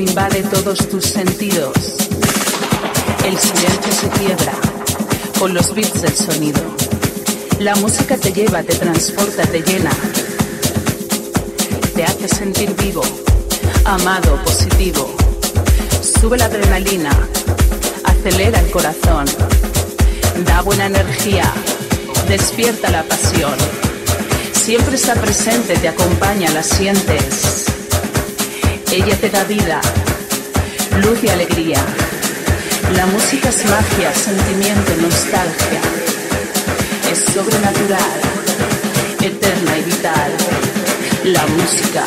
invade todos tus sentidos. El silencio se quiebra con los beats del sonido. La música te lleva, te transporta, te llena. Te hace sentir vivo, amado, positivo. Sube la adrenalina, acelera el corazón da buena energía, despierta la pasión. Siempre está presente, te acompaña, la sientes. Ella te da vida, luz y alegría. La música es magia, sentimiento, nostalgia. Es sobrenatural, eterna y vital. La música.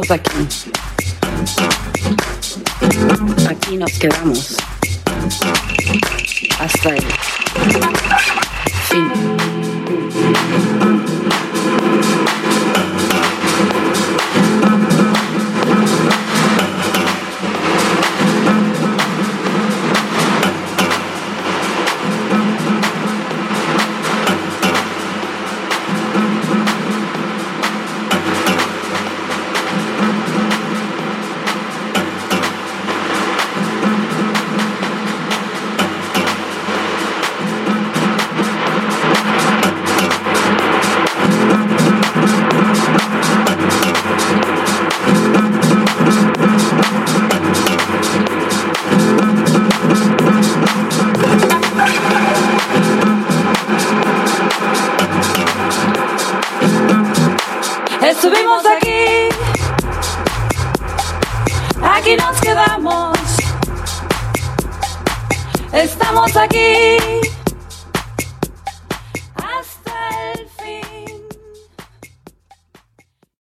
Aquí. Aquí nos quedamos. Hasta el fin.